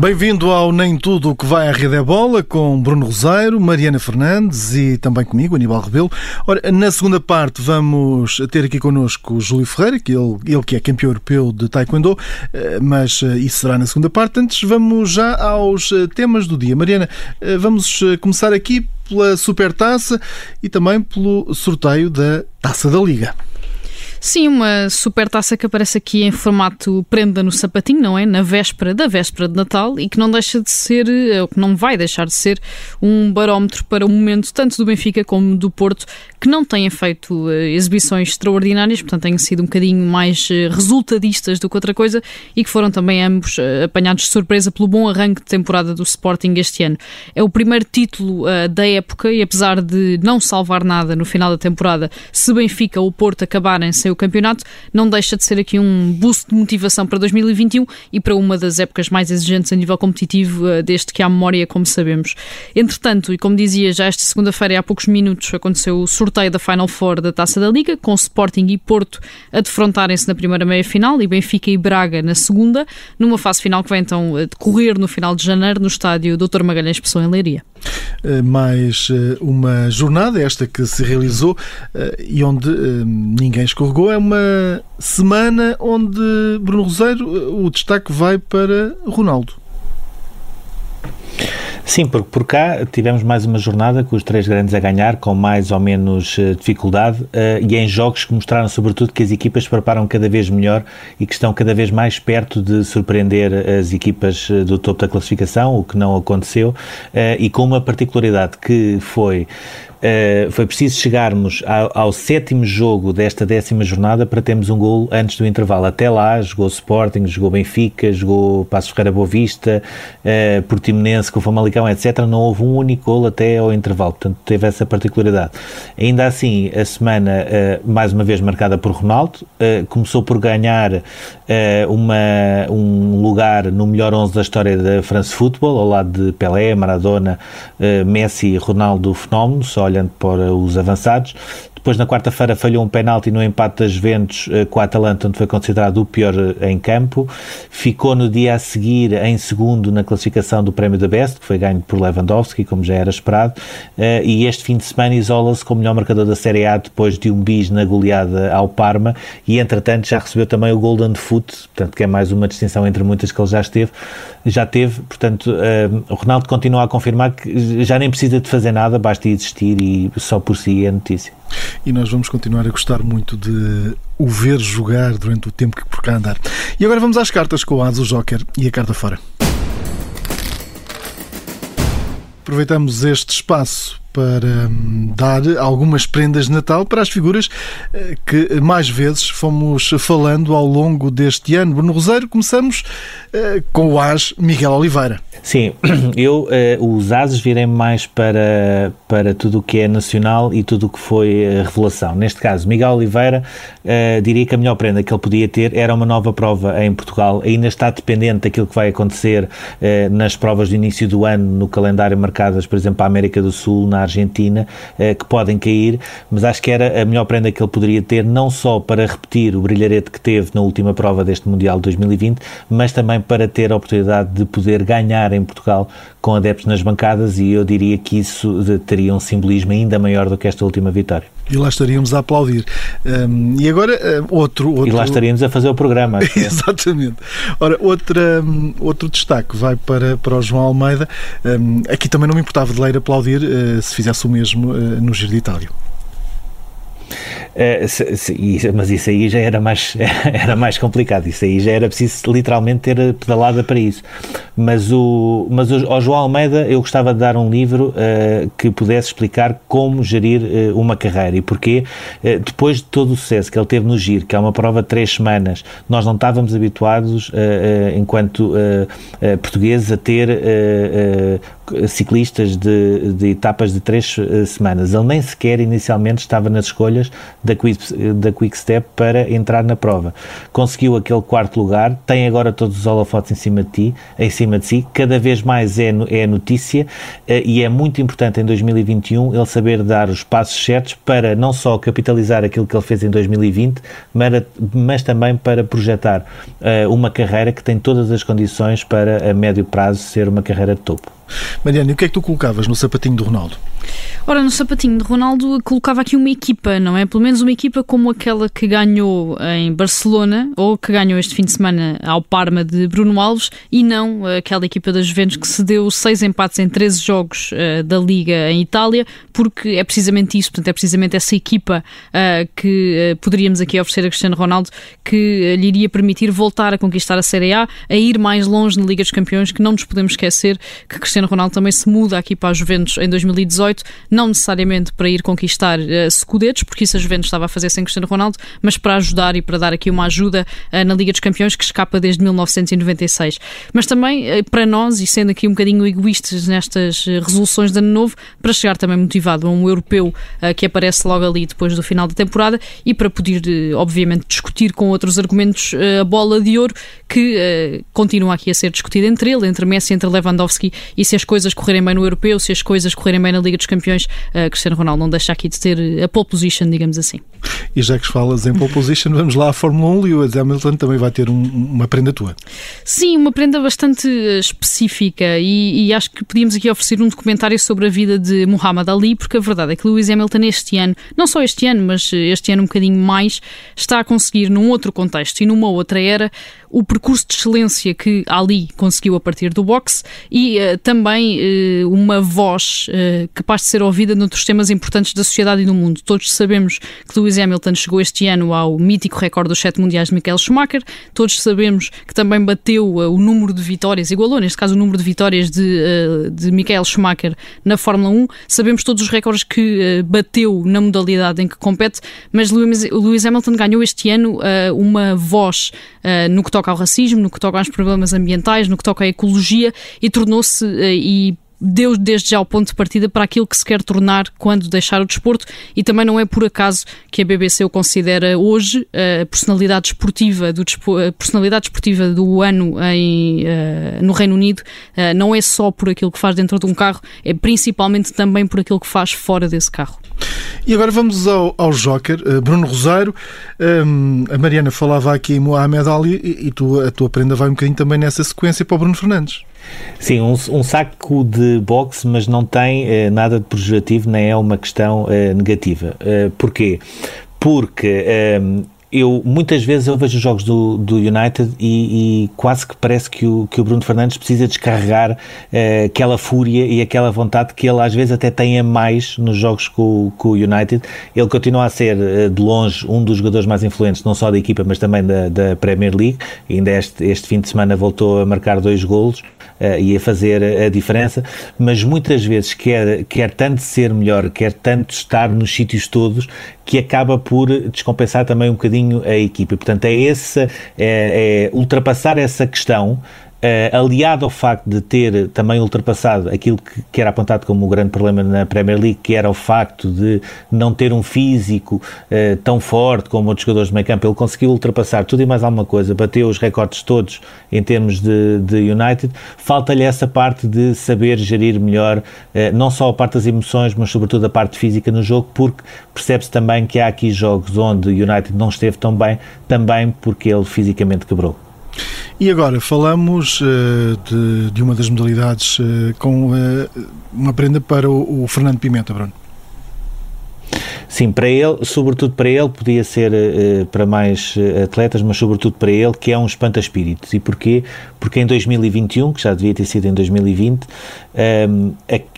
Bem-vindo ao Nem Tudo o que vai à Rede é Bola com Bruno Roseiro, Mariana Fernandes e também comigo, Aníbal Rebelo. Ora, na segunda parte vamos ter aqui connosco o Júlio Ferreira, que ele, ele que é campeão europeu de Taekwondo, eh, mas eh, isso será na segunda parte. Antes vamos já aos eh, temas do dia. Mariana, vamos começar aqui pela Supertaça e também pelo sorteio da Taça da Liga. Sim, uma super taça que aparece aqui em formato prenda no sapatinho, não é? Na véspera da véspera de Natal e que não deixa de ser, ou que não vai deixar de ser, um barómetro para o momento tanto do Benfica como do Porto, que não têm feito uh, exibições extraordinárias, portanto têm sido um bocadinho mais uh, resultadistas do que outra coisa e que foram também ambos apanhados de surpresa pelo bom arranque de temporada do Sporting este ano. É o primeiro título da época e apesar de não salvar nada no final da temporada, se Benfica ou Porto acabarem sem o campeonato, não deixa de ser aqui um boost de motivação para 2021 e para uma das épocas mais exigentes a nível competitivo desde que há memória, como sabemos. Entretanto, e como dizia, já esta segunda-feira, há poucos minutos, aconteceu o sorteio da Final Four da Taça da Liga, com Sporting e Porto a defrontarem-se na primeira meia-final e Benfica e Braga na segunda, numa fase final que vai então decorrer no final de janeiro no estádio Dr. Magalhães Pessoa em Leiria. Eh, mais eh, uma jornada, esta que se realizou eh, e onde ninguém escorregou. É uma semana onde, Bruno Roseiro, o destaque vai para Ronaldo. Sim, porque por cá tivemos mais uma jornada com os três grandes a ganhar, com mais ou menos uh, dificuldade, uh, e em jogos que mostraram sobretudo que as equipas preparam cada vez melhor e que estão cada vez mais perto de surpreender as equipas eh, do topo da classificação, o que não aconteceu, uh, e com uma particularidade que foi Uh, foi preciso chegarmos ao, ao, sétimo jogo desta décima jornada para termos um gol antes do intervalo. Até lá jogou Sporting, jogou Benfica, jogou Passos Ferreira Boa Vista, uh, Portimonense com o Famalicão, etc. Não houve um único gol até ao intervalo, portanto teve essa particularidade. Ainda assim, a semana uh, mais uma vez marcada por Ronaldo, começou por ganhar uma, um lugar no melhor 11 da história da France Football, ao lado de Pelé, Maradona, Messi Ronaldo Fenómeno, só olhando para os avançados. Depois, na quarta-feira, falhou um penalti no empate das Juventus eh, com a Atalanta, onde foi considerado o pior eh, em campo. Ficou no dia a seguir em segundo na classificação do Prémio da Best, que foi ganho por Lewandowski, como já era esperado. Eh, e este fim de semana isola-se como melhor marcador da Série A depois de um bis na goleada ao Parma. E, entretanto, já recebeu também o Golden Foot, portanto, que é mais uma distinção entre muitas que ele já esteve. Já teve, portanto, o Ronaldo continua a confirmar que já nem precisa de fazer nada, basta existir e só por si é notícia. E nós vamos continuar a gostar muito de o ver jogar durante o tempo que por cá andar. E agora vamos às cartas com o Azo Joker e a carta fora. Aproveitamos este espaço para hum, dar algumas prendas de Natal para as figuras eh, que mais vezes fomos falando ao longo deste ano. Bruno Roseiro, começamos eh, com o AS Miguel Oliveira. Sim, eu uh, os ases virem mais para, para tudo o que é nacional e tudo o que foi uh, revelação. Neste caso, Miguel Oliveira, uh, diria que a melhor prenda que ele podia ter era uma nova prova em Portugal. Ainda está dependente daquilo que vai acontecer nas provas do início do ano, no calendário marcadas, por exemplo, a América do Sul, na Argentina, que podem cair, mas acho que era a melhor prenda que ele poderia ter, não só para repetir o brilharete que teve na última prova deste Mundial de 2020, mas também para ter a oportunidade de poder ganhar em Portugal com adeptos nas bancadas e eu diria que isso teria um simbolismo ainda maior do que esta última vitória. E lá estaríamos a aplaudir. Um, e agora, um, outro, outro. E lá estaríamos a fazer o programa. Exatamente. Ora, outra, um, outro destaque vai para, para o João Almeida. aqui também não me importava de ler aplaudir uh, se fizesse o mesmo uh, no Giro de Itália. Uh, se, se, mas isso aí já era mais, era mais complicado, isso aí já era preciso literalmente ter pedalada para isso. Mas, o, mas o, ao João Almeida eu gostava de dar um livro uh, que pudesse explicar como gerir uh, uma carreira. E porquê, depois de todo o sucesso que ele teve no Giro, que é uma prova de três semanas, nós não estávamos habituados, enquanto portugueses, a ter ciclistas de, de, etapas de três uh, semanas. Ele nem sequer inicialmente estava nas escolhas da Quick, da Quick Step para entrar na prova. Conseguiu aquele quarto lugar, tem agora todos os holofotes em cima de, ti, em cima de si, cada vez mais é, é notícia uh, e é muito importante em 2021 ele saber dar os passos certos para não só capitalizar aquilo que ele fez em 2020, mas, mas também para projetar uh, uma carreira que tem todas as condições para a médio prazo ser uma carreira de topo. Mariana, e o que é que tu colocavas no sapatinho do Ronaldo? Ora, no sapatinho de Ronaldo colocava aqui uma equipa, não é? Pelo menos uma equipa como aquela que ganhou em Barcelona ou que ganhou este fim de semana ao Parma de Bruno Alves e não aquela equipa das Juventus que se deu seis empates em 13 jogos uh, da Liga em Itália, porque é precisamente isso, portanto, é precisamente essa equipa uh, que uh, poderíamos aqui oferecer a Cristiano Ronaldo que lhe iria permitir voltar a conquistar a Série A, a ir mais longe na Liga dos Campeões, que não nos podemos esquecer que Cristiano Ronaldo também se muda aqui para a Juventus em 2018 não necessariamente para ir conquistar uh, porque isso a Juventus estava a fazer sem Cristiano Ronaldo, mas para ajudar e para dar aqui uma ajuda uh, na Liga dos Campeões que escapa desde 1996. Mas também uh, para nós, e sendo aqui um bocadinho egoístas nestas resoluções de ano novo, para chegar também motivado a um europeu que aparece logo ali depois do final da temporada e para poder, obviamente, discutir com outros argumentos a bola de ouro que continua aqui a ser discutida entre ele, entre Messi, entre Lewandowski e se as coisas correrem bem no europeu, se as coisas correrem bem na Liga dos Campeões, uh, Cristiano Ronaldo não deixa aqui de ter a pole position, digamos assim. E já que falas em pole position, vamos lá à Fórmula 1. Lewis Hamilton também vai ter um, uma prenda tua. Sim, uma prenda bastante eh, específica e, e, acho que podíamos aqui oferecer um documentário sobre a vida de Muhammad Ali, porque a verdade é que Lewis Hamilton este ano, não só este ano, mas eh, este ano um bocadinho mais, está a conseguir num outro contexto e numa outra era o percurso de excelência que Ali conseguiu a partir do boxe e uh, também uh, uma voz uh, capaz de ser ouvida noutros temas importantes da sociedade e do mundo. Todos sabemos que Lewis Hamilton chegou este ano ao mítico recorde dos sete mundiais de Michael Schumacher, todos sabemos que também bateu o número de vitórias, igualou neste caso o número de vitórias de, de Michael Schumacher na Fórmula 1, sabemos todos os recordes que bateu na modalidade em que compete, mas Lewis, Lewis Hamilton ganhou este ano uma voz no que toca ao racismo, no que toca aos problemas ambientais, no que toca à ecologia e tornou-se eh, e deu desde já o ponto de partida para aquilo que se quer tornar quando deixar o desporto e também não é por acaso que a BBC o considera hoje a personalidade esportiva do, a personalidade esportiva do ano em, uh, no Reino Unido uh, não é só por aquilo que faz dentro de um carro, é principalmente também por aquilo que faz fora desse carro. E agora vamos ao, ao Joker, Bruno Rosário. Um, a Mariana falava aqui em Mohamed Ali e, e tu, a tua prenda vai um bocadinho também nessa sequência para o Bruno Fernandes. Sim, um, um, saco de boxe, mas não tem eh, nada de pejorativo, nem é uma questão eh, negativa. Eh, porquê? Porque eu muitas vezes eu vejo os jogos do, do United e, e, quase que parece que o, que o Bruno Fernandes precisa descarregar uh, aquela fúria e aquela vontade que ele às vezes até tem a mais nos jogos com, com o United. Ele continua a ser uh, de longe um dos jogadores mais influentes, não só da equipa, mas também da, da Premier League. E ainda este, este fim de semana voltou a marcar dois golos uh, e a fazer a diferença, mas muitas vezes quer, quer tanto ser melhor, quer tanto estar nos sítios todos, que acaba por descompensar também um bocadinho a equipa. Portanto, é, esse, é, é ultrapassar essa questão aliado ao facto de ter também ultrapassado aquilo que, que, era apontado como o grande problema na Premier League, que era o facto de não ter um físico uh, tão forte como outros jogadores de meio campo, ele conseguiu ultrapassar tudo e mais alguma coisa, bateu os recordes todos em termos de, de United. Falta-lhe essa parte de saber gerir melhor, uh, não só a parte das emoções, mas sobretudo a parte física no jogo, porque percebe-se também que há aqui jogos onde o United não esteve tão bem, também porque ele fisicamente quebrou. E agora falamos uh, de, de, uma das modalidades uh, com uh, uma prenda para o, o, Fernando Pimenta, Bruno. Sim, para ele, sobretudo para ele, podia ser para mais atletas, mas sobretudo para ele, que é um espanta-espíritos. E porquê? Porque em 2021, que já devia ter sido em 2020, um,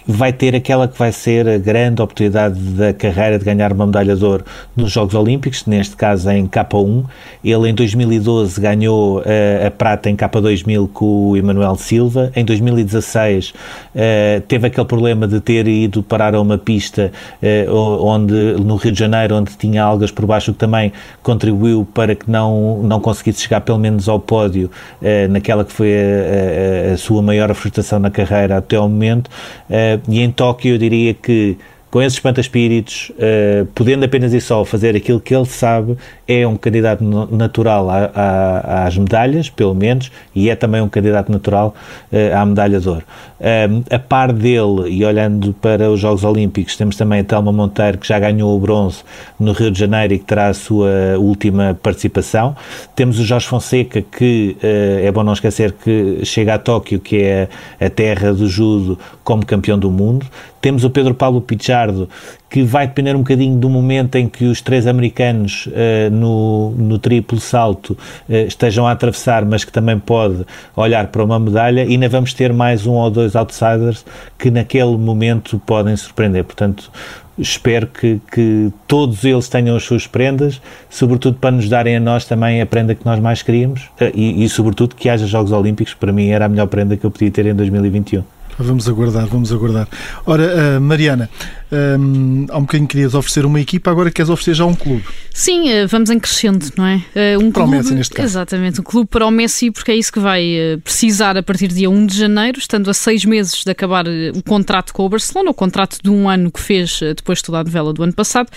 vai ter aquela que vai ser a grande oportunidade da carreira de ganhar uma medalha de ouro nos Jogos Olímpicos, neste caso em K1. Ele em 2012 ganhou uh, a prata em K2000 com o Emanuel Silva. Em 2016 uh, eh, teve aquele problema de ter ido parar a uma pista uh, onde, no Rio de Janeiro, onde tinha algas por baixo, que também contribuiu para que não, não conseguisse chegar pelo menos ao pódio naquela que foi a, a, a, sua maior frustração na carreira até ao momento e em Tóquio eu diria que com esses espanta-espíritos, uh, podendo apenas e só fazer aquilo que ele sabe, é um candidato natural a, a, às medalhas, pelo menos, e é também um candidato natural uh, à medalha de ouro. Um, a par dele, e olhando para os Jogos Olímpicos, temos também a Telma Monteiro, que já ganhou o bronze no Rio de Janeiro e que terá a sua última participação. Temos o Jorge Fonseca, que uh, é bom não esquecer que chega a Tóquio, que é a terra do judo, como campeão do mundo. Temos o Pedro Paulo Pichardo, que vai depender um bocadinho do momento em que os três americanos uh, no, no triplo salto uh, estejam a atravessar, mas que também pode olhar para uma medalha, e ainda vamos ter mais um ou dois outsiders que naquele momento podem surpreender. Portanto, espero que, que todos eles tenham as suas prendas, sobretudo para nos darem a nós também a prenda que nós mais queríamos, uh, e, e sobretudo que haja Jogos Olímpicos, para mim era a melhor prenda que eu podia ter em 2021. Vamos aguardar, vamos aguardar. Ora, uh, Mariana, um, há um bocadinho querias oferecer uma equipa, agora queres oferecer já um clube. Sim, uh, vamos em crescendo, não é? Uh, um para clube, o Messi, neste caso. Exatamente, um clube para o Messi, porque é isso que vai precisar a partir do dia 1 de janeiro, estando a seis meses de acabar o contrato com o Barcelona, o contrato de um ano que fez depois de toda a novela do ano passado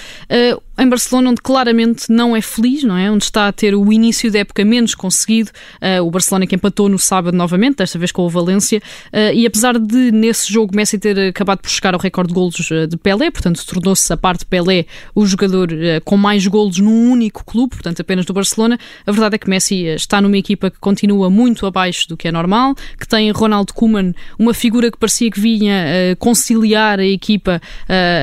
em Barcelona, onde claramente não é feliz, não é? Onde está a ter o início da época menos conseguido. Uh, o Barcelona que empatou no sábado novamente, desta vez com o Valência. Uh, e apesar de nesse jogo Messi ter acabado por chegar ao recorde de golos ah, de Pelé, portanto tornou-se a parte de Pelé o jogador uh, com mais golos num único clube, portanto apenas do Barcelona, a verdade é que Messi está numa equipa que continua muito abaixo do que é normal, que tem Ronald Koeman, uma figura que parecia que vinha conciliar a equipa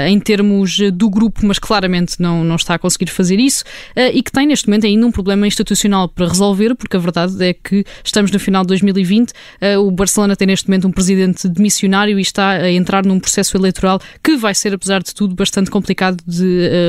em termos do grupo, mas claramente não não, está a conseguir fazer isso e que tem neste momento ainda um problema institucional para resolver, porque a verdade é que estamos no final de 2020, uh, eh, o Barcelona tem neste momento um presidente demissionário e está a entrar num processo eleitoral que vai ser, apesar de tudo, bastante complicado de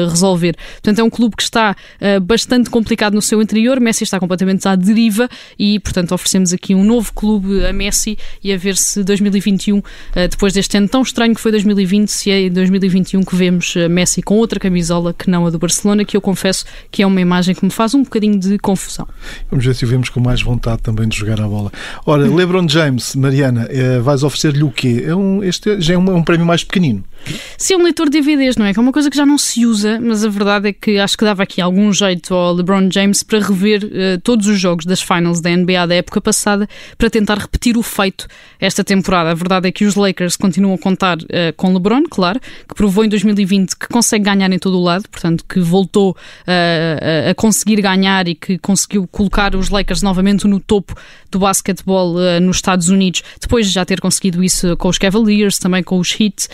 uh, resolver. Portanto, é um clube que está bastante complicado no seu interior, Messi está completamente à deriva e, portanto, oferecemos aqui um novo clube a Messi e a ver se 2021, depois deste ano tão estranho que foi 2020, se é em 2021 que vemos Messi com outra camisola que não a do Barcelona, que eu confesso que é uma imagem que me faz um bocadinho de confusão. Vamos ver se o vemos com mais vontade também de jogar a bola. Ora, LeBron James, Mariana, eh, vais oferecer-lhe o quê? É um, este já é um, é um prémio mais pequenino. Sim, um leitor de DVDs, não é? Que é uma coisa que já não se usa, mas a verdade é que acho que dava aqui algum jeito ao LeBron James para rever uh, todos os jogos das finals da NBA da época passada para tentar repetir o feito esta temporada. A verdade é que os Lakers continuam a contar uh, com LeBron, claro, que provou em 2020 que consegue ganhar em todo o lado, portanto, que voltou uh, a conseguir ganhar e que conseguiu colocar os Lakers novamente no topo do basquetebol nos Estados Unidos, depois de já ter conseguido isso com os Cavaliers, também com os Heat,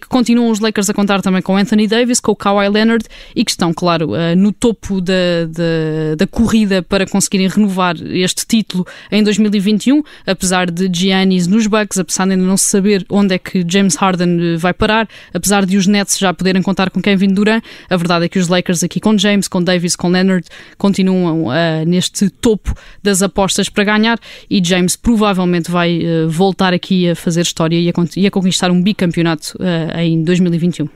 que continuam os Lakers a contar também com Anthony Davis, com o Kawhi Leonard e que estão, claro, eh, no topo da, da, da corrida para conseguirem renovar este título em 2021, apesar de Giannis nos Bucks, apesar de ainda não saber onde é que James Harden eh, vai parar, apesar de os Nets já poderem contar com Kevin Durant, a verdade é que os Lakers aqui com James, com Davis, com Leonard, continuam uh, neste topo das apostas para ganhar e James provavelmente vai uh, voltar aqui a fazer história e a, e a conquistar um bicampeonato uh, em 2021.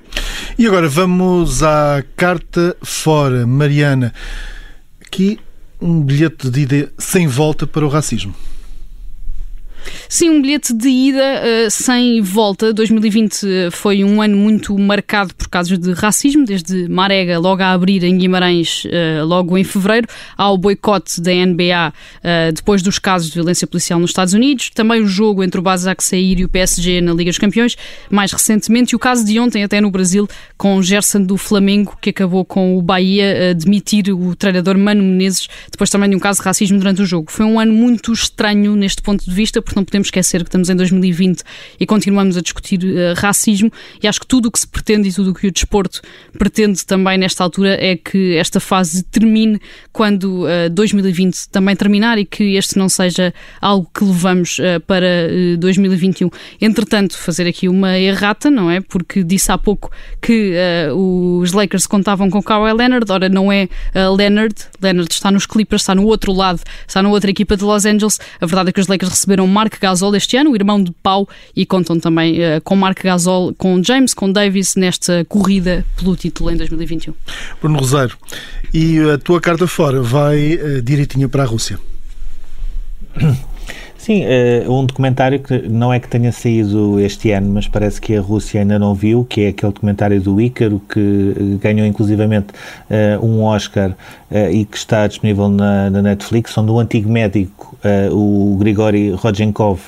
E agora vamos à carta fora. Mariana, aqui um bilhete de ida sem volta para o racismo. Sim, um bilhete de ida uh, sem volta. 2020 eh, foi um ano muito marcado por casos de racismo, desde Marega logo a abrir em Guimarães, uh, logo em fevereiro, ao boicote da NBA uh, depois dos casos de violência policial nos Estados Unidos, também o jogo entre o Basak Sair e o PSG na Liga dos Campeões, mais recentemente, e o caso de ontem até no Brasil com o Gerson do Flamengo, que acabou com o Bahia a demitir o treinador Mano Menezes, depois também de um caso de racismo durante o jogo. Foi um ano muito estranho neste ponto de vista, porque não podemos esquecer que estamos em 2020 e continuamos a discutir uh, racismo e acho que tudo o que se pretende e tudo o que o desporto pretende também nesta altura é que esta fase termine quando uh, 2020 também terminar e que este não seja algo que levamos uh, para 2021. Entretanto, fazer aqui uma errata, não é? Porque disse há pouco que os Lakers contavam com Kawhi Leonard, ora não é Leonard, Leonard está nos Clippers, está no outro lado, está na outra equipa de Los Angeles. A verdade é que os Lakers receberam Mark Gasol este ano, o irmão de Pau, e contam também uh, com Mark Gasol, com James, com Davis nesta corrida pelo título em 2021. Bruno Rosário, e a tua carta fora vai uh, direitinho para a Rússia? Sim, uh, um documentário que não é que tenha saído este ano, mas parece que a Rússia ainda não viu, que é aquele documentário do Ícaro, que ganhou inclusivamente uh, um Oscar uh, e que está disponível na, na, Netflix, onde o antigo médico, o Grigori Rodchenkov,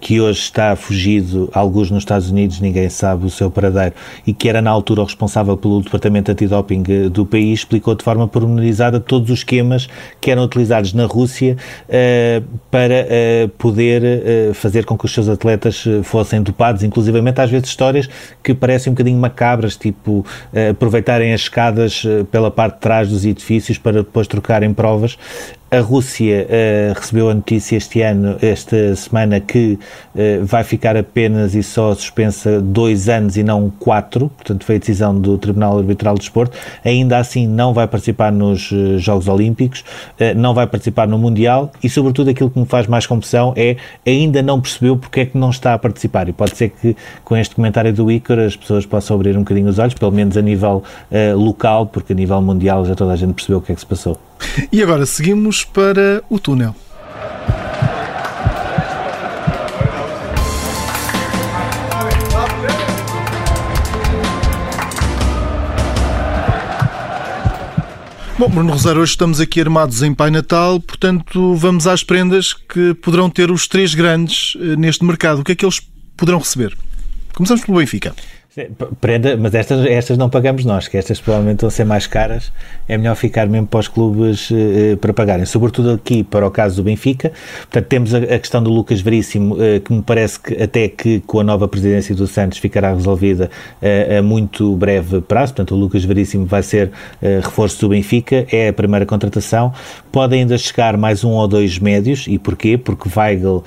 que hoje está fugido, alguns nos Estados Unidos, ninguém sabe o seu paradeiro, e que era na altura o responsável pelo departamento antidoping do país, explicou de forma pormenorizada todos os esquemas que eram utilizados na Rússia para poder fazer com que os seus atletas eh, fossem dopados, inclusivamente às vezes histórias que parecem um bocadinho macabras, tipo aproveitarem as escadas pela parte de trás dos edifícios para depois trocarem provas. A Rússia uh, recebeu a notícia este ano, esta semana, que uh, vai ficar apenas e só suspensa dois anos e não quatro, portanto foi a decisão do Tribunal Arbitral do Desporto. Ainda assim não vai participar nos uh, Jogos Olímpicos, não vai participar no Mundial e, sobretudo, aquilo que me faz mais confusão é ainda não percebeu porque é que não está a participar. E pode ser que com este comentário do Ícaro as pessoas possam abrir um bocadinho os olhos, pelo menos a nível local, porque a nível mundial já toda a gente percebeu o que é que se passou. E agora seguimos para o túnel. Bom, Bruno Rosário, hoje estamos aqui armados em Pai Natal, portanto vamos às prendas que poderão ter os três grandes eh, neste mercado. O que é que eles poderão receber? Começamos pelo Benfica. Prenda, mas estas, estas não pagamos nós, que estas provavelmente vão ser mais caras. É melhor ficar mesmo para os clubes uh, para pagarem, sobretudo aqui para o caso do Benfica. Portanto, temos a, a questão do Lucas Veríssimo, uh, que me parece que até que com a nova presidência do Santos ficará resolvida a muito breve prazo. Portanto, o Lucas Veríssimo vai ser reforço do Benfica, é a primeira contratação. Pode ainda chegar mais um ou dois médios, e porquê? Porque Weigl,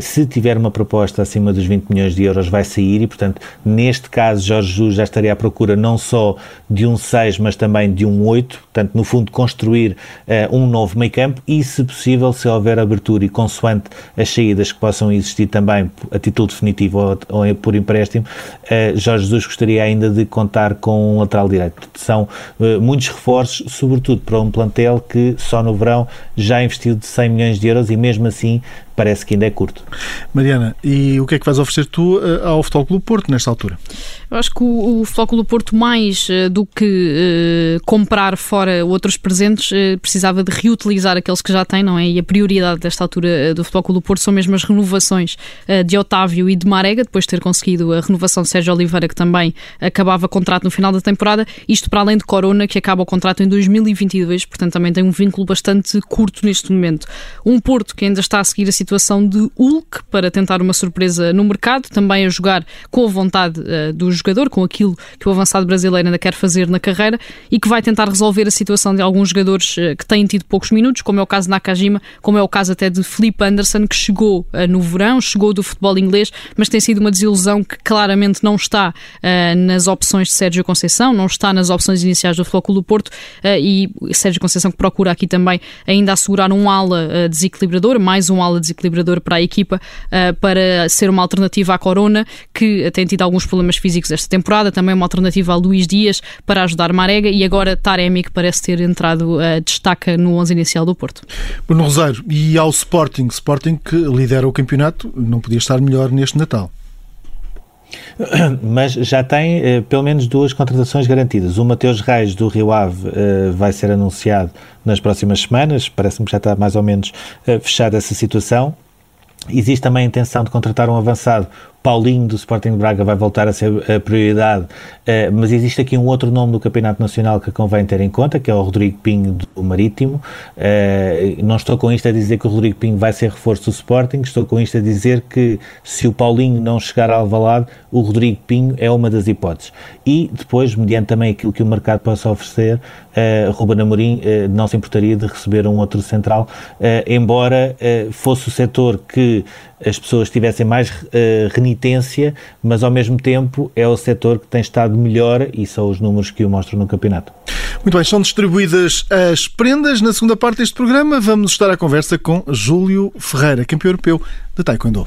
se tiver uma proposta acima dos 20 milhões de euros, vai sair e, portanto, neste caso caso, Jorge Jesus já estaria à procura não só de um 6, mas também de um 8, portanto, no fundo, construir uh, um novo meio campo e, se possível, se houver abertura e consoante as saídas que possam existir também a título definitivo ou, ou por empréstimo, uh, Jorge Jesus gostaria ainda de contar com um lateral direito. São uh, muitos reforços, sobretudo para um plantel que só no verão já investiu de 100 milhões de euros e mesmo assim parece que ainda é curto. Mariana, e o que é que vais oferecer tu ao Futebol Clube Porto nesta altura? Eu acho que o, o Flóculo Porto, mais uh, do que uh, comprar fora outros presentes, uh, precisava de reutilizar aqueles que já tem, não é? E a prioridade desta altura do Flóculo Porto são mesmo as renovações de Otávio e de Marega, depois de ter conseguido a renovação de Sérgio Oliveira, que também acabava contrato no final da temporada. Isto para além de Corona, que acaba o contrato em 2022, portanto também tem um vínculo bastante curto neste momento. Um Porto que ainda está a seguir a situação de Hulk para tentar uma surpresa no mercado, também a jogar com a vontade dos jogador, com aquilo que o avançado brasileiro ainda quer fazer na carreira e que vai tentar resolver a situação de alguns jogadores eh, que têm tido poucos minutos, como é o caso de Nakajima, como é o caso até de Felipe Anderson, que chegou uh, no verão, chegou do futebol inglês, mas tem sido uma desilusão que claramente não está uh, nas opções de Sérgio Conceição, não está nas opções iniciais do Futebol Clube do Porto uh, e Sérgio Conceição que procura aqui também ainda assegurar um ala desequilibrador, mais um ala desequilibrador para a equipa, para ser uma alternativa à Corona, que tem tido alguns problemas físicos desta temporada, também uma alternativa a Luís Dias para ajudar Marega e agora Taremi que parece ter entrado uh, destaca no 11 inicial do Porto. Bruno Rosário, e ao Sporting, Sporting que lidera o campeonato, não podia estar melhor neste Natal. Mas já tem eh, pelo menos duas contratações garantidas. O Mateus Reis do Rio Ave eh, vai ser anunciado nas próximas semanas, parece-me que já está mais ou menos eh, fechada essa situação. Existe também a intenção de contratar um avançado Paulinho do Sporting de Braga vai voltar a ser a prioridade, uh, mas existe aqui um outro nome do Campeonato Nacional que convém ter em conta, que é o Rodrigo Pinho do Marítimo. Uh, não estou com isto a dizer que o Rodrigo Pinho vai ser reforço do Sporting, estou com isto a dizer que se o Paulinho não chegar ao Alvalade, o Rodrigo Pinho é uma das hipóteses. E depois, mediante também aquilo que o mercado possa oferecer, uh, Ruben Amorim uh, não se importaria de receber um outro central, embora fosse o setor que as pessoas tivessem mais renitência, mas ao mesmo tempo é o setor que tem estado melhor e são os números que o mostram no campeonato. Muito bem, são distribuídas as prendas. Na segunda parte deste programa vamos estar à conversa com Júlio Ferreira, campeão europeu de Taekwondo.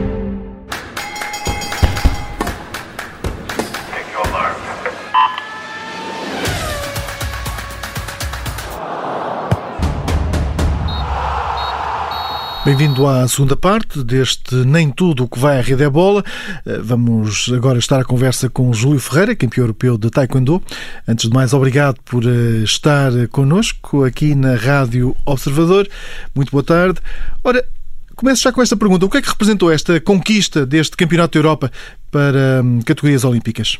Bem-vindo à segunda parte deste Nem Tudo o que vai à rede é bola. Eh, vamos agora estar à conversa com Júlio Ferreira, campeão europeu de Taekwondo. Antes de mais, obrigado por eh, estar connosco aqui na Rádio Observador. Muito boa tarde. Ora, começo já com esta pergunta. O que é que representou esta conquista deste Campeonato da Europa para hum, categorias olímpicas?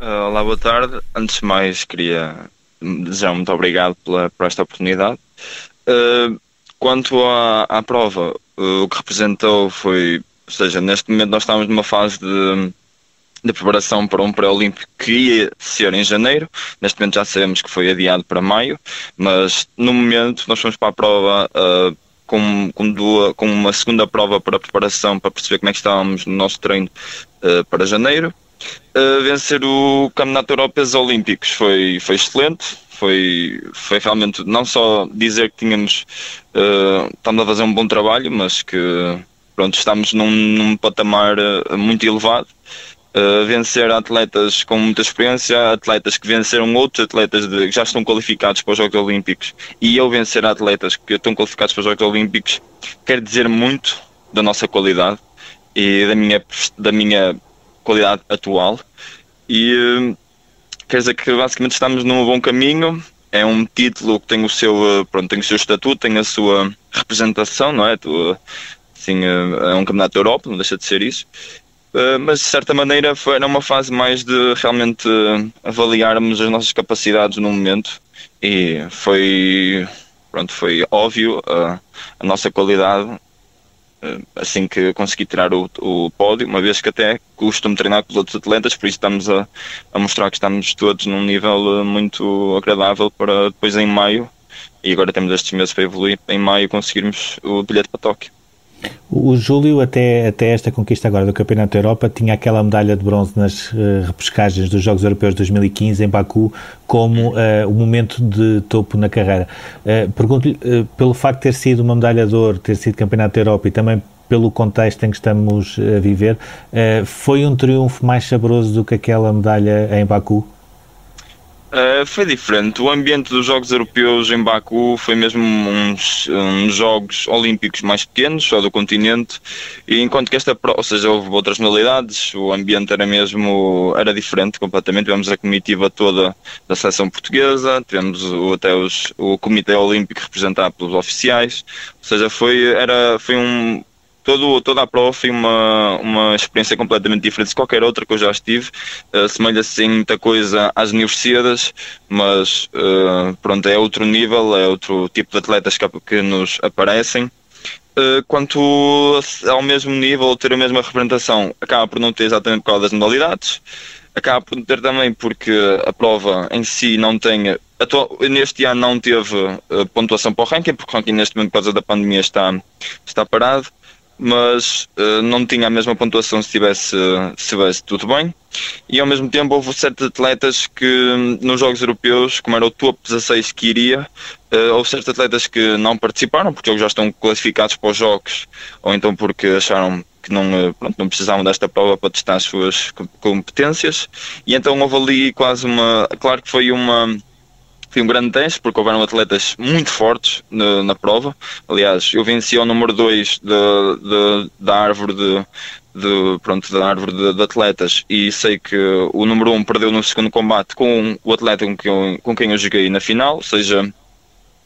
Uh, olá, boa tarde. Antes de mais, queria desejar muito obrigado pela, por esta oportunidade. Uh, Quanto à, à prova, uh, o que representou foi, ou seja, neste momento nós estamos numa fase de, de preparação para um pré-olímpico que ia ser em janeiro. Neste momento já sabemos que foi adiado para maio, mas no momento nós fomos para a prova uh, com, com, duas, com, uma segunda prova para preparação para perceber como é que estávamos no nosso treino uh, para janeiro. Vencer o Campeonato Europeu Olímpicos foi, foi excelente foi, foi realmente não só dizer que tínhamos uh, estamos a fazer um bom trabalho, mas que pronto, estamos num, num patamar uh, muito elevado. Uh, vencer atletas com muita experiência, atletas que venceram outros atletas de, que já estão qualificados para os Jogos Olímpicos e eu vencer atletas que estão qualificados para os Jogos Olímpicos quer dizer muito da nossa qualidade e da minha, da minha qualidade atual. E quer dizer que basicamente estamos num bom caminho. É um título que tem o seu, eh, pronto, tem o seu estatuto, tem a sua representação, não é? Assim, é um campeonato da Europa, não deixa de ser isso. Mas de certa maneira foi era uma fase mais de realmente avaliarmos as nossas capacidades no momento e foi pronto foi óbvio a, a nossa qualidade assim que consegui tirar o, o pódio, uma vez que até costumo treinar com os outros atletas, por isso estamos a, a mostrar que estamos todos num nível eh, muito agradável para depois em maio, e agora temos estes meses para evoluir, em maio conseguirmos o bilhete para Tóquio. O Júlio, até, até esta conquista agora do Campeonato da Europa, tinha aquela medalha de bronze nas uh, repescagens dos Jogos Europeus de 2015 em Baku como uh, o momento de topo na carreira. Uh, Pergunto-lhe, pelo facto de ter sido uma medalha de ouro, ter sido Campeonato da Europa e também pelo contexto em que estamos a viver, foi um triunfo mais saboroso do que aquela medalha em Baku? Uh, foi diferente. O ambiente dos Jogos Europeus em Baku foi mesmo uns, uns Jogos Olímpicos mais pequenos, só do continente, e enquanto que esta, ou seja, houve outras modalidades, o ambiente era mesmo, era diferente completamente. Tivemos a comitiva toda da seleção portuguesa, tivemos o, até os, o Comitê Olímpico representado pelos oficiais, ou seja, foi, era, foi um, todo, toda a prova foi uma, uma experiência completamente diferente de qualquer outra que eu já estive. Assemelha-se em muita coisa às universidades, mas uh, pronto, é outro nível, é outro tipo de atletas que, que nos aparecem. Uh, quanto ao mesmo nível, ter a mesma representação, acaba por não ter exatamente por causa das modalidades, acaba por ter também porque a prova em si não tem neste ano não teve pontuação para o ranking, porque o ranking neste momento, por causa da pandemia, está, está parado mas uh, não tinha a mesma pontuação se tivesse, se tivesse tudo bem. E ao mesmo tempo houve certos atletas que nos Jogos Europeus, como era o top 16 que iria, uh, houve certos atletas que não participaram porque eles já estão classificados para os Jogos, ou então porque acharam que não, eh, pronto, não precisavam desta prova para testar as suas competências. E então houve ali quase uma. Claro que foi uma foi um grande teste porque houveram atletas muito fortes na, na prova. Aliás, eu venci o número 2 da árvore de, de, pronto, da árvore de, de, atletas e sei que o número 1 um perdeu no segundo combate com o atleta com quem, eu, com quem eu joguei na final, ou seja,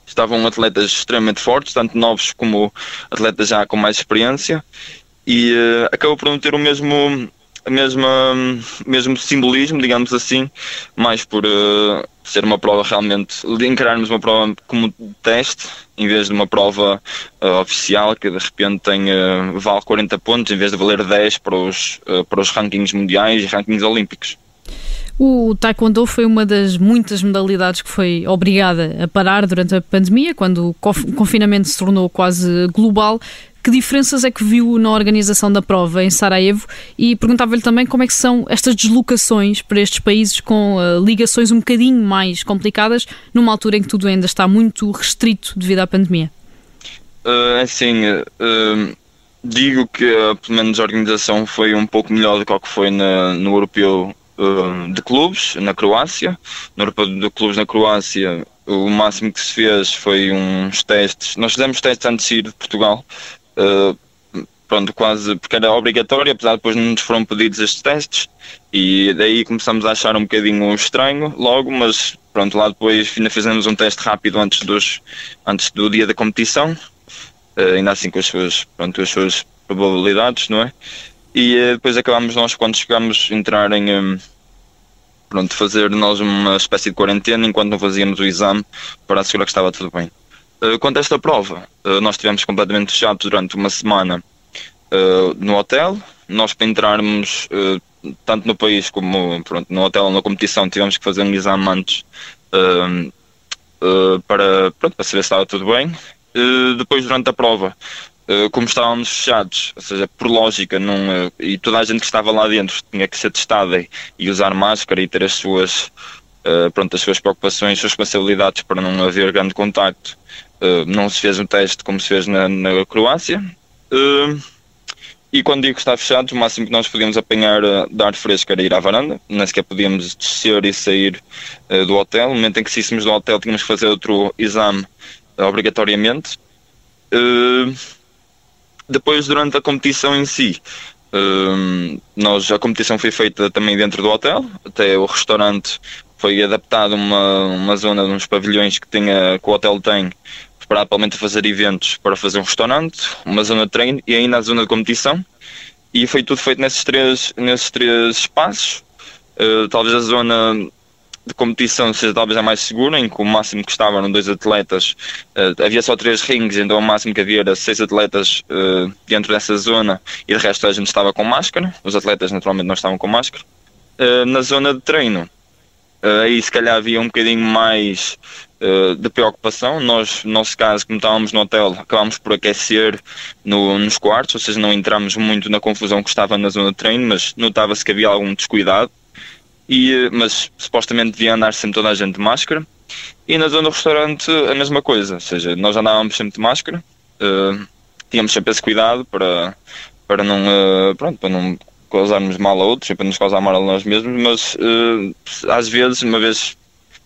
estavam atletas extremamente fortes, tanto novos como atletas já com mais experiência e uh, acabou por não ter o mesmo a mesma mesmo simbolismo, digamos assim, mais por uh, ser uma prova realmente, encararmos uma prova como teste, em vez de uma prova uh, oficial que de repente tem, uh, vale 40 pontos, em vez de valer 10 para os, para os rankings mundiais e rankings olímpicos. O Taekwondo foi uma das muitas modalidades que foi obrigada a parar durante a pandemia, quando o confinamento se tornou quase global. Que diferenças é que viu na organização da prova em Sarajevo? E perguntava-lhe também como é que são estas deslocações para estes países com uh, ligações um bocadinho mais complicadas, numa altura em que tudo ainda está muito restrito devido à pandemia. Uh, assim, uh, digo que pelo menos a organização foi um pouco melhor do que o que foi na, no europeu de clubes na Croácia. No europeu de clubes na Croácia, o máximo que se fez foi uns testes. Nós fizemos testes antes de ir de Portugal, pronto, quase porque era obrigatório, apesar de depois não nos foram pedidos estes testes e daí começamos a achar um bocadinho estranho logo, mas pronto, lá depois ainda fizemos um teste rápido antes, dos, antes do dia da competição, uh, ainda assim com as suas, pronto, as suas probabilidades, não é? E uh, depois acabámos nós, quando chegamos, entrar em. Um, pronto, fazer nós uma espécie de quarentena enquanto não fazíamos o exame para assegurar que estava tudo bem. Eh, quanto a esta prova, uh, nós estivemos completamente fechados durante uma semana uh, no hotel. Nós, para entrarmos tanto no país como pronto, no hotel ou na competição, tivemos que fazer um exame antes para, pronto, para saber se estava tudo bem. depois, durante a prova, como estávamos fechados, ou seja, por lógica, não, e toda a gente que estava lá dentro tinha que ser testada e usar máscara e ter as suas, pronto, as suas preocupações, as suas responsabilidades para não haver grande contacto. Uh, não se fez um teste como se fez na, na Croácia. Uh, e quando digo que está fechado, o máximo que nós podíamos apanhar uh, de ar fresco era ir à varanda, nem sequer podíamos descer e sair do hotel. No momento em que saíssemos do hotel, tínhamos que fazer outro exame obrigatoriamente. depois, durante a competição em si, nós, a competição foi feita também dentro do hotel, até o restaurante foi adaptado uma, uma zona de uns pavilhões que, tinha, que o hotel tem preparado para fazer eventos para fazer um restaurante, uma zona de treino e ainda a zona de competição. E foi tudo feito nesses três, nesses três espaços. Uh, talvez a zona de competição seja talvez a mais segura, em que o máximo que estavam eram dois atletas. Uh, havia só três rings, então o máximo que havia era seis atletas uh, dentro dessa zona e de resto a gente estava com máscara. Os atletas naturalmente não estavam com máscara. na zona de treino, aí se calhar havia um bocadinho mais eh, de preocupação. Nós, no nosso caso, como estávamos no hotel, acabámos por aquecer no, nos quartos, ou seja, não entramos muito na confusão que estava na zona de treino, mas notava-se que havia algum descuidado. E, eh, mas supostamente devia andar sempre toda a gente de máscara. E na zona do restaurante a mesma coisa, ou seja, nós andávamos sempre de máscara, uh, tínhamos sempre esse cuidado para, para não, uh, pronto, para não causarmos mal a outros e para nos causar mal a nós mesmos, mas uh, às vezes, uma vez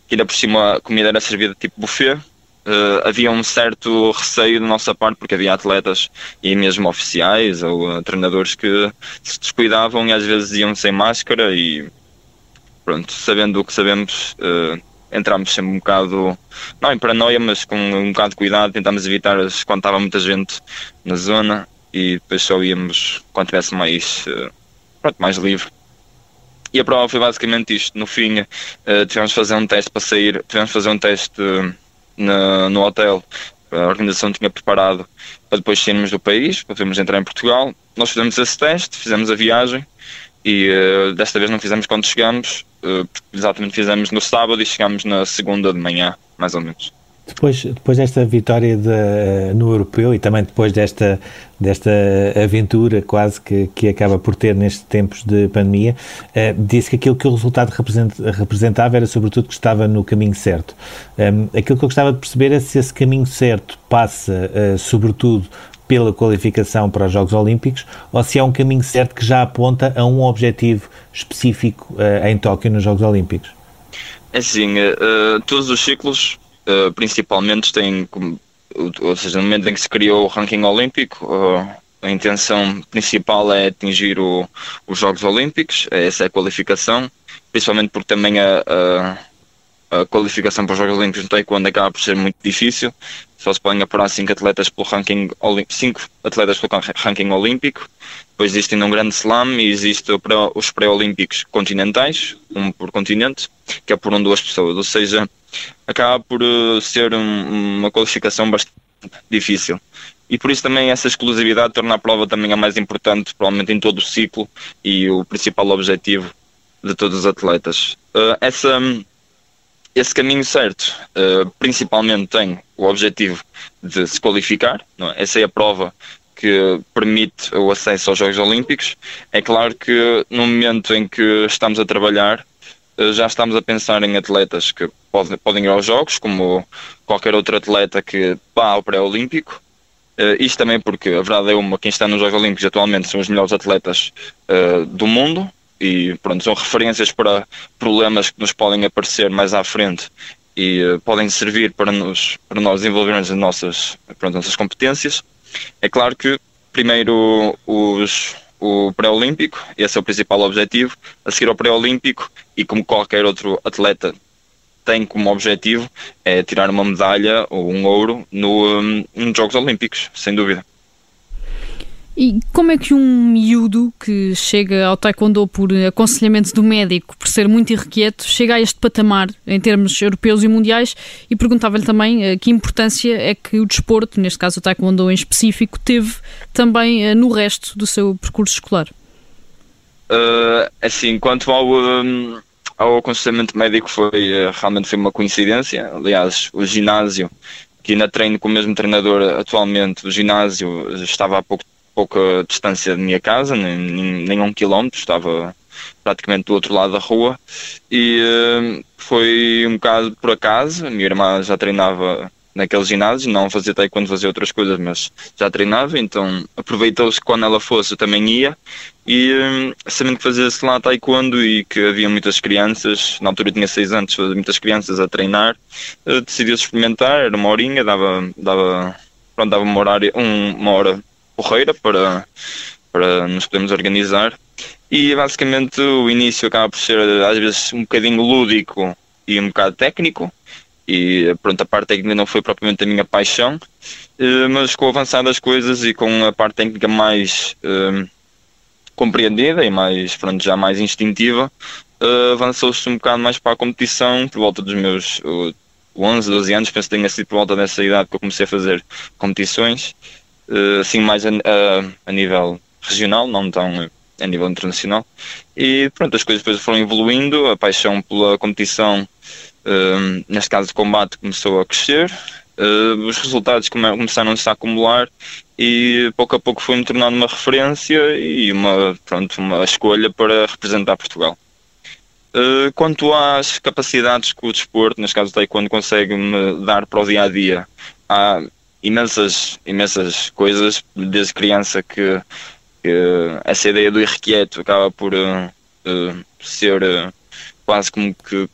que ainda por cima a comida era servida tipo buffet. Uh, havia um certo receio da nossa parte porque havia atletas e mesmo oficiais ou uh, treinadores que se descuidavam e às vezes iam sem máscara e pronto, sabendo o que sabemos, uh, entramos sempre um bocado, não em paranoia, mas com um bocado de cuidado, tentámos evitar quando estava muita gente na zona e depois só íamos quando tivesse mais, pronto, mais livre. E a prova foi basicamente isto. No fim, uh, tivemos de fazer um teste para sair, tivemos de fazer um teste uh, na, no hotel. A organização tinha preparado para depois sairmos do país, para podermos entrar em Portugal. Nós fizemos esse teste, fizemos a viagem e uh, desta vez não fizemos quando chegamos, exatamente fizemos no sábado e chegamos na segunda de manhã, mais ou menos. Depois, depois desta vitória de, no europeu e também depois desta, desta aventura quase que, que acaba por ter nestes tempos de pandemia, uh, disse que aquilo que o resultado representava era sobretudo que estava no caminho certo. Um, ehm, aquilo que eu gostava de perceber é se esse caminho certo passa uh, sobretudo pela qualificação para os Jogos Olímpicos ou se é um caminho certo que já aponta a um objetivo específico uh, em Tóquio nos Jogos Olímpicos. Assim, uh, todos os ciclos, uh, principalmente, têm, ou seja, no momento em que se criou o ranking olímpico, uh, a intenção principal é atingir o, os Jogos Olímpicos, essa é a qualificação, principalmente porque também a, a, a qualificação para os Jogos Olímpicos no Taekwondo acaba por ser muito difícil, só se podem apurar 5 atletas pelo ranking cinco atletas pelo ranking olímpico. Depois existe ainda um grande slam e existe os pré-olímpicos continentais, um por continente, que é por um duas pessoas. Ou seja, acaba por eh, ser um, uma qualificação bastante difícil. E por isso também essa exclusividade torna a prova também a mais importante, provavelmente em todo o ciclo, e o principal objetivo de todos os atletas. Uh, essa esse caminho certo, uh, principalmente tem o objetivo de se qualificar, é? essa é a prova que permite o acesso aos Jogos Olímpicos. É claro que no momento em que estamos a trabalhar, uh, já estamos a pensar em atletas que podem, podem ir aos Jogos, como qualquer outro atleta que vá ao pré-olímpico. Uh, isto também porque a verdade é uma, quem está nos Jogos Olímpicos atualmente são os melhores atletas do mundo, e pronto, são referências para problemas que nos podem aparecer mais à frente e uh, podem servir para, nos, para nós desenvolvermos as nossas, pronto, nossas competências. É claro que primeiro os, o pré-olímpico, esse é o principal objetivo, a seguir ao pré-olímpico e como qualquer outro atleta tem como objetivo é tirar uma medalha ou um ouro no, um, nos Jogos Olímpicos, sem dúvida. E como é que um miúdo que chega ao taekwondo por aconselhamento do médico, por ser muito irrequieto, chega a este patamar em termos europeus e mundiais? E perguntava-lhe também uh, que importância é que o desporto, neste caso o taekwondo em específico, teve também uh, no resto do seu percurso escolar? Uh, assim, quanto ao, um, ao aconselhamento médico foi realmente foi uma coincidência. Aliás, o ginásio que ainda treino com o mesmo treinador atualmente, o ginásio estava há pouco pouca distância da minha casa, nem, nem um quilómetro, estava praticamente do outro lado da rua. E uh, foi um bocado por acaso, a minha irmã já treinava naquele ginásio, não fazia taekwondo, fazia outras coisas, mas já treinava, então aproveitou-se quando ela fosse eu também ia. E uh, sabendo que fazia-se lá taekwondo e que havia muitas crianças, na altura eu tinha 6 anos, muitas crianças a treinar, uh, decidiu-se experimentar, era uma horinha, dava, dava, pronto, dava uma, um, uma hora porreira para, para nos podermos organizar. E basicamente o início acaba por ser às vezes um bocadinho lúdico e um bocado técnico. E pronto, a parte técnica não foi propriamente a minha paixão, eh, mas com o avançar das coisas e com a parte técnica mais uh, compreendida e mais, pronto, já mais instintiva, uh, avançou-se um bocado mais para a competição por volta dos meus uh, 11, 12 anos, penso que tenha sido por volta dessa idade que eu comecei a fazer competições assim mais a, a, a, nível regional, não tão a nível internacional. E pronto, as coisas depois foram evoluindo, a paixão pela competição, uh, neste caso de combate, começou a crescer, uh, os resultados começaram-se a acumular e pouco a pouco foi-me tornando uma referência e uma, pronto, uma escolha para representar Portugal. Quanto às capacidades que o desporto, neste caso o taekwondo, consegue me dar para o dia a dia, há imensas, imensas coisas desde criança que, que essa ideia do irrequieto acaba por uh, uh, ser uh, quase como que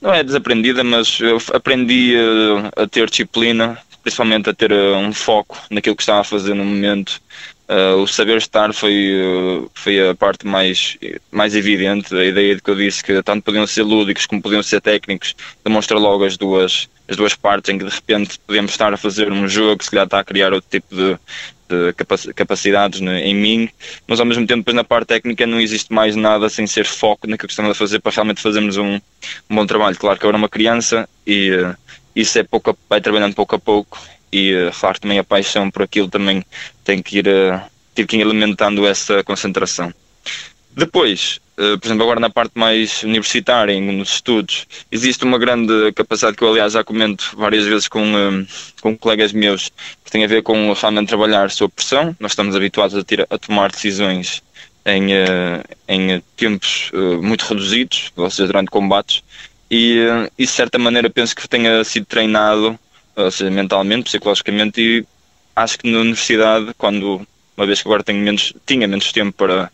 não é desaprendida, mas eu aprendi a ter disciplina, principalmente a ter um foco naquilo que estava a fazer no momento. O saber estar foi, foi a parte mais, mais evidente. A ideia de que eu disse que tanto podiam ser lúdicos como podiam ser técnicos demonstra logo as duas, as duas partes em que de repente podemos estar a fazer um jogo que se calhar está a criar outro tipo de, de capacidades né, em mim, mas ao mesmo tempo depois na parte técnica não existe mais nada sem ser foco naquilo que estamos a fazer para realmente fazermos um, um bom trabalho. Claro que eu era uma criança e uh, isso é pouco vai trabalhando pouco a pouco e claro também a paixão por aquilo também tem que ir, uh, tive que ir alimentando essa concentração. Depois, eh, por exemplo, agora na parte mais universitária, nos estudos, existe uma grande capacidade que eu, aliás, já comento várias vezes com, eh, com colegas meus, que tem a ver com realmente trabalhar sob pressão. Nós estamos habituados a, ter, a tomar decisões em, eh, em tempos muito reduzidos, ou seja, durante combates, e, e de certa maneira penso que tenha sido treinado, ou seja, mentalmente, psicologicamente, e acho que na universidade, quando uma vez que agora tenho menos, tinha menos tempo para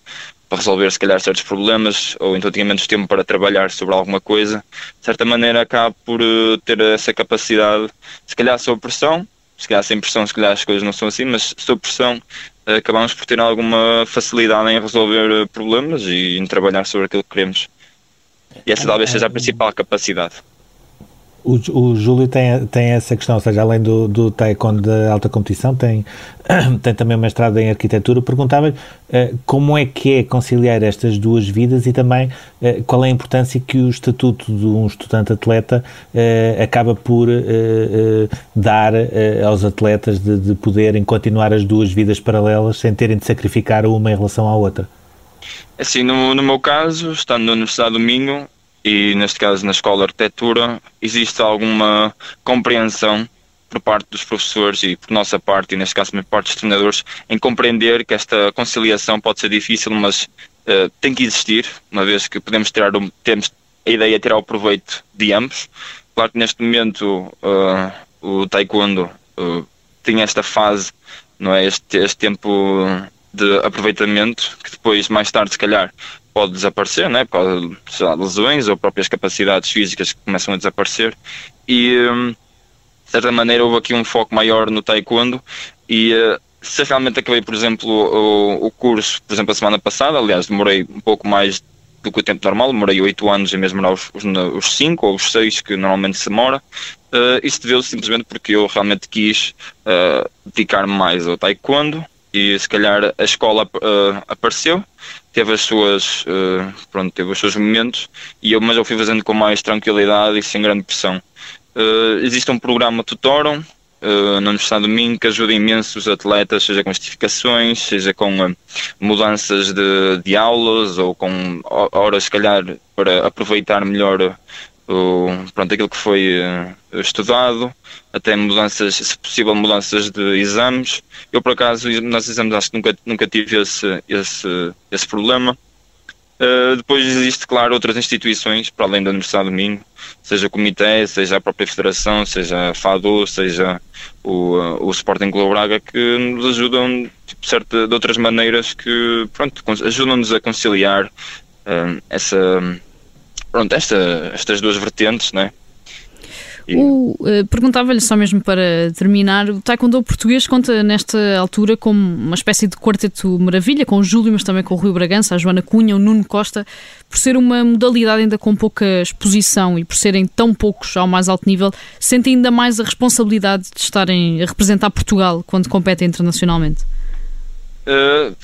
para resolver se calhar certos problemas ou então tinha menos tempo para trabalhar sobre alguma coisa, de certa maneira acaba por uh, ter essa capacidade, se calhar sob pressão, se calhar sem pressão, se calhar as coisas não são assim, mas sob pressão uh, acabamos por ter alguma facilidade em resolver problemas e em trabalhar sobre aquilo que queremos. E essa talvez seja a principal capacidade. O, o Júlio tem, tem essa questão, ou seja, além do, do taekwondo da alta competição, tem, tem também um mestrado em arquitetura. Perguntava-lhe uh, como é que é conciliar estas duas vidas e também uh, qual é a importância que o estatuto de um estudante atleta uh, acaba por dar aos atletas de, de poderem continuar as duas vidas paralelas sem terem de sacrificar uma em relação à outra. Assim, no, no meu caso, estando na Universidade do Minho, e neste caso na escola de arquitetura existe alguma compreensão por parte dos professores e por nossa parte, e neste caso por parte dos treinadores, em compreender que esta conciliação pode ser difícil, mas uh, tem que existir, uma vez que podemos tirar temos a ideia de tirar o proveito de ambos. Claro que neste momento uh, o taekwondo uh, tem esta fase, não é? Este, este tempo de aproveitamento que depois, mais tarde, se calhar, pode desaparecer, né? por causa de lesões ou próprias capacidades físicas que começam a desaparecer. E, hum, de certa maneira, houve aqui um foco maior no taekwondo. E uh, se realmente acabei, por exemplo, o, o curso, por exemplo, a semana passada, aliás, demorei um pouco mais do que o tempo normal, demorei 8 anos em mesmo os, os 5 ou os 6 que normalmente se demora. Uh, isso deveu simplesmente porque eu realmente quis uh, dedicar-me mais ao taekwondo e se calhar a escola uh, apareceu, teve as suas uh, pronto, teve os seus momentos e eu, mas eu fui fazendo com mais tranquilidade e sem grande pressão. Uh, existe um programa Tutorum uh, na Universidade do Minho que ajuda imenso os atletas, seja com justificações, seja com mudanças de, de aulas ou com horas, se calhar, para aproveitar melhor o, pronto, aquilo que foi uh, estudado, até mudanças, se possível, mudanças de exames. Eu, por acaso, nos exames acho que nunca, nunca tive esse, esse, esse problema. Uh, depois existe, claro, outras instituições, para além da Universidade do Minho, seja o Comitê, seja a própria Federação, seja a FADO, seja o, uh, o Sporting Clube Braga, que nos ajudam tipo, de outras maneiras que pronto, ajudam-nos a conciliar uh, essa pronto, esta, estas duas vertentes, né? Uh, Perguntava-lhe só mesmo para terminar, o Taekwondo português conta nesta altura como uma espécie de quarteto maravilha, com o Júlio, mas também com o Rui Bragança, a Joana Cunha, o Nuno Costa, por ser uma modalidade ainda com pouca exposição e por serem tão poucos ao mais alto nível, sentem ainda mais a responsabilidade de estarem a representar Portugal quando competem internacionalmente? Uh,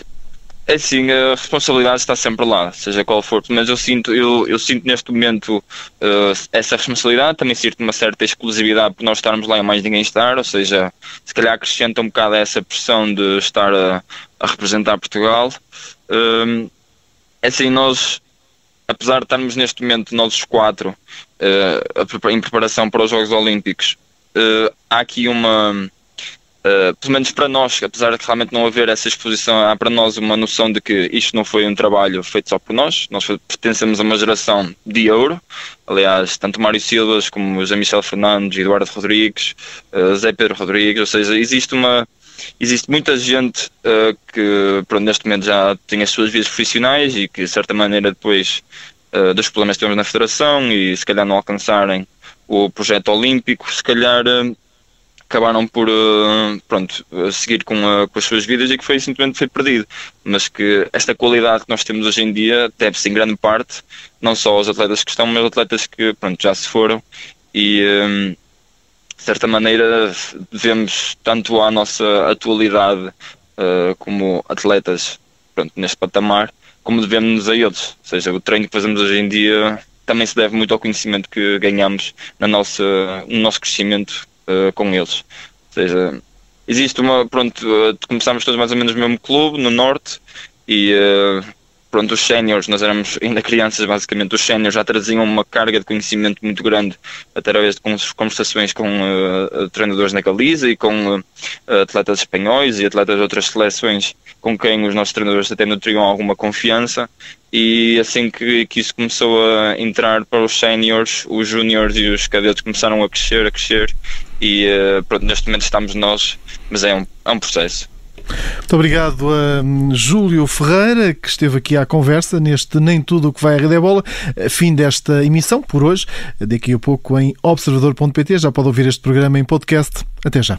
é assim, a responsabilidade está sempre lá, seja qual for, mas eu sinto, eu, eu sinto neste momento uh, essa responsabilidade, também sinto uma certa exclusividade por nós estarmos lá e mais ninguém estar, ou seja, se calhar acrescenta um bocado essa pressão de estar a, a representar Portugal. Uh, é assim, nós, apesar de estarmos neste momento nós os quatro uh, em preparação para os Jogos Olímpicos, uh, há aqui uma Uh, pelo menos para nós, apesar de realmente não haver essa exposição, há para nós uma noção de que isto não foi um trabalho feito só por nós. Nós pertencemos a uma geração de ouro. Aliás, tanto Mário Silvas como José Michel Fernandes, Eduardo Rodrigues, uh, Zé Pedro Rodrigues, ou seja, existe uma. Existe muita gente uh, que pronto, neste momento já tem as suas vidas profissionais e que de certa maneira depois dos problemas que temos na Federação e se calhar não alcançarem o projeto olímpico, se calhar acabaram por uh, pronto, seguir com, a, com, as suas vidas e que foi simplesmente foi perdido. Mas que esta qualidade que nós temos hoje em dia deve-se em grande parte não só aos atletas que estão, mas aos atletas que pronto, já se foram e um, de certa maneira devemos tanto à nossa atualidade uh, como atletas pronto, neste patamar, como devemos a eles. Ou seja, o treino que fazemos hoje em dia também se deve muito ao conhecimento que ganhamos na nossa, no nosso crescimento uh, com eles. Ou seja, existe uma. Pronto, uh, começámos todos mais ou menos no mesmo clube, no Norte, e uh, pronto, os séniores, nós éramos ainda crianças, basicamente, os séniores já traziam uma carga de conhecimento muito grande através de conversações com uh, treinadores na Galiza e com uh, atletas espanhóis e atletas de outras seleções com quem os nossos treinadores até nutriam alguma confiança e assim que, que isso começou a entrar para os séniores, os júniores e os cadetes começaram a crescer, a crescer e uh, pronto, neste momento estamos nós, mas é um, é um processo. Muito obrigado a hum, Júlio Ferreira, que esteve aqui à conversa neste Nem Tudo o que vai à Rede é Bola. Fim desta emissão por hoje. Daqui a pouco em observador.pt já pode ouvir este programa em podcast. Até já.